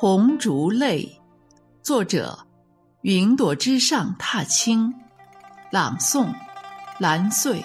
红烛泪，作者：云朵之上踏青，朗诵：蓝穗。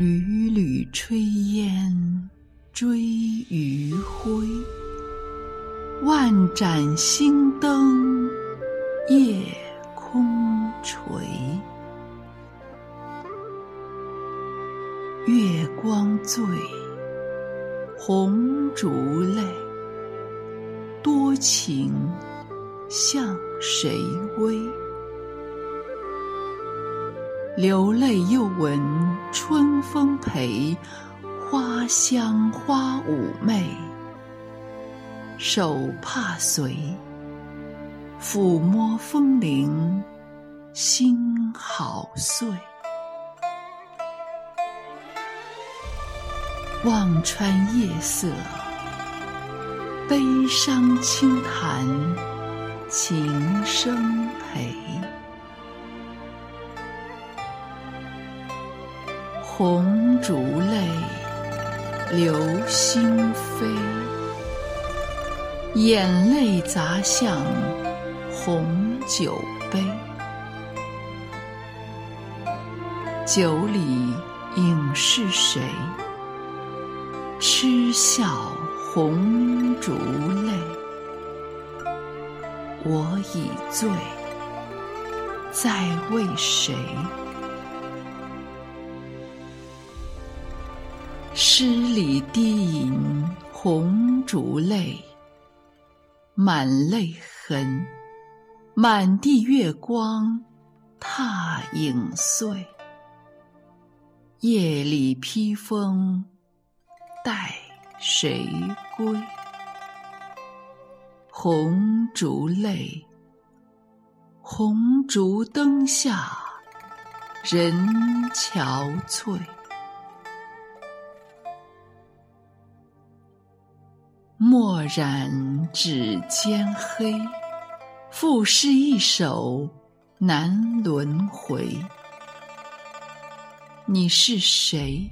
缕缕炊烟追余晖，万盏星灯夜空垂。月光醉，红烛泪，多情向谁微？流泪又闻春风陪，花香花妩媚。手帕随，抚摸风铃，心好碎。望穿夜色，悲伤轻弹，琴声陪。红烛泪，流星飞，眼泪砸向红酒杯。酒里影是谁？痴笑红烛泪。我已醉，在为谁？诗里低吟红烛泪，满泪痕，满地月光踏影碎。夜里披风待谁归？红烛泪，红烛灯下人憔悴。墨染指尖黑，赋诗一首难轮回。你是谁？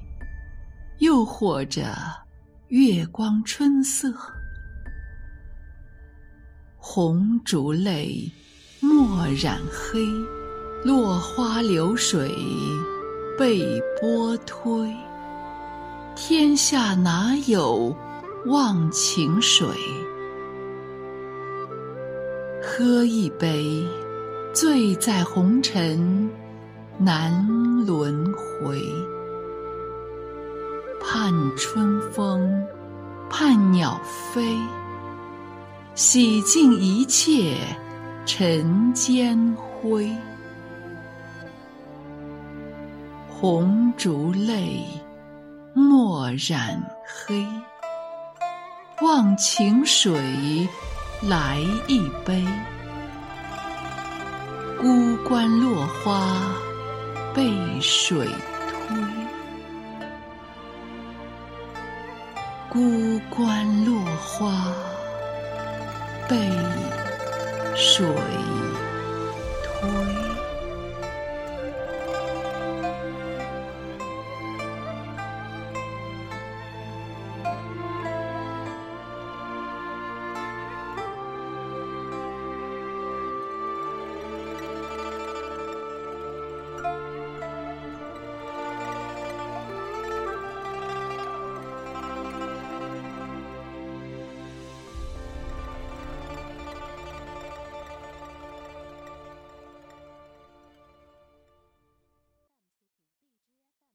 又或者月光春色？红烛泪，墨染黑，落花流水被波推。天下哪有？忘情水，喝一杯，醉在红尘，难轮回。盼春风，盼鸟飞，洗尽一切尘间灰。红烛泪，墨染黑。忘情水，来一杯。孤关落花被水推，孤关落花被水。